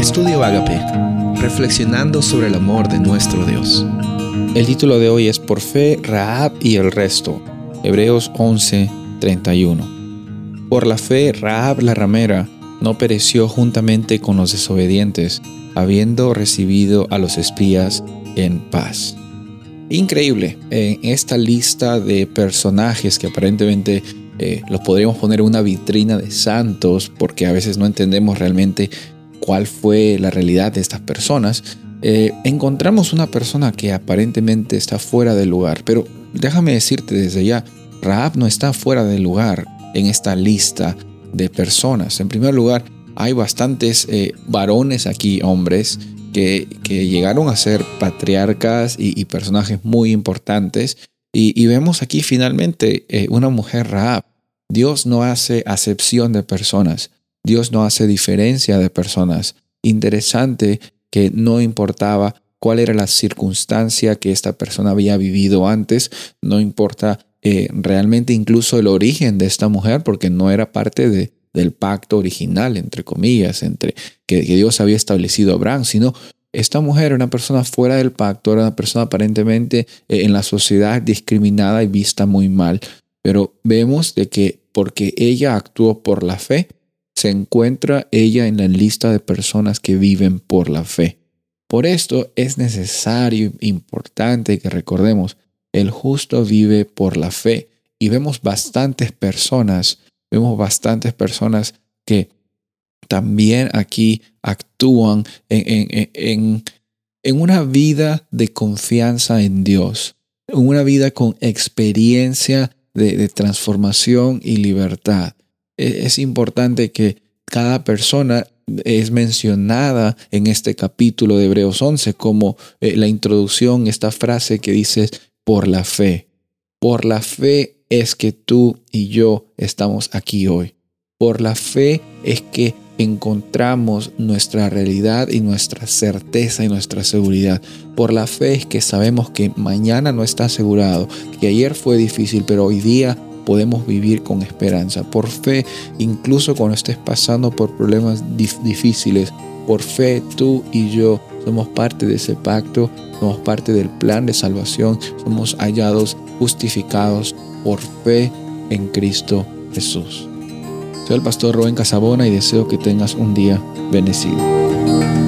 Estudio Agape, reflexionando sobre el amor de nuestro Dios. El título de hoy es Por fe, Raab y el resto. Hebreos 11, 31. Por la fe, Raab la ramera no pereció juntamente con los desobedientes, habiendo recibido a los espías en paz. Increíble, en esta lista de personajes que aparentemente eh, los podríamos poner en una vitrina de santos, porque a veces no entendemos realmente cuál fue la realidad de estas personas, eh, encontramos una persona que aparentemente está fuera del lugar, pero déjame decirte desde ya, Raab no está fuera del lugar en esta lista de personas. En primer lugar, hay bastantes eh, varones aquí, hombres, que, llegaron a ser patriarcas y, personajes muy importantes. Y, vemos aquí finalmente eh, una mujer Raab. Dios no hace acepción de personas. Dios no hace diferencia de personas. Interesante que no importaba cuál era la circunstancia que esta persona había vivido antes, no importa eh, realmente incluso el origen de esta mujer, porque no era parte de, del pacto original, entre comillas, entre que, Dios había establecido a Abraham, sino esta mujer era una persona fuera del pacto, era una persona aparentemente eh, en la sociedad discriminada y vista muy mal. Pero vemos de que porque ella actuó por la fe, se encuentra ella en la lista de personas que viven por la fe. Por esto es necesario, importante que recordemos, el justo vive por la fe. Y vemos bastantes personas, vemos bastantes personas que también aquí actúan en, en, una vida de confianza en Dios, en una vida con experiencia de transformación y libertad. E-, es importante que cada persona es mencionada en este capítulo de Hebreos 11 como eh, la introducción, esta frase que dice por la fe. Por la fe es que tú y yo estamos aquí hoy. Por la fe es que encontramos nuestra realidad y nuestra certeza y nuestra seguridad. Por la fe es que sabemos que mañana no está asegurado, que ayer fue difícil, pero hoy día podemos vivir con esperanza. Por fe, incluso cuando estés pasando por problemas difíciles, por fe tú y yo somos parte de ese pacto, somos parte del plan de salvación, somos hallados, justificados por fe en Cristo Jesús. Soy el pastor Rubén Casabona y deseo que tengas un día bendecido.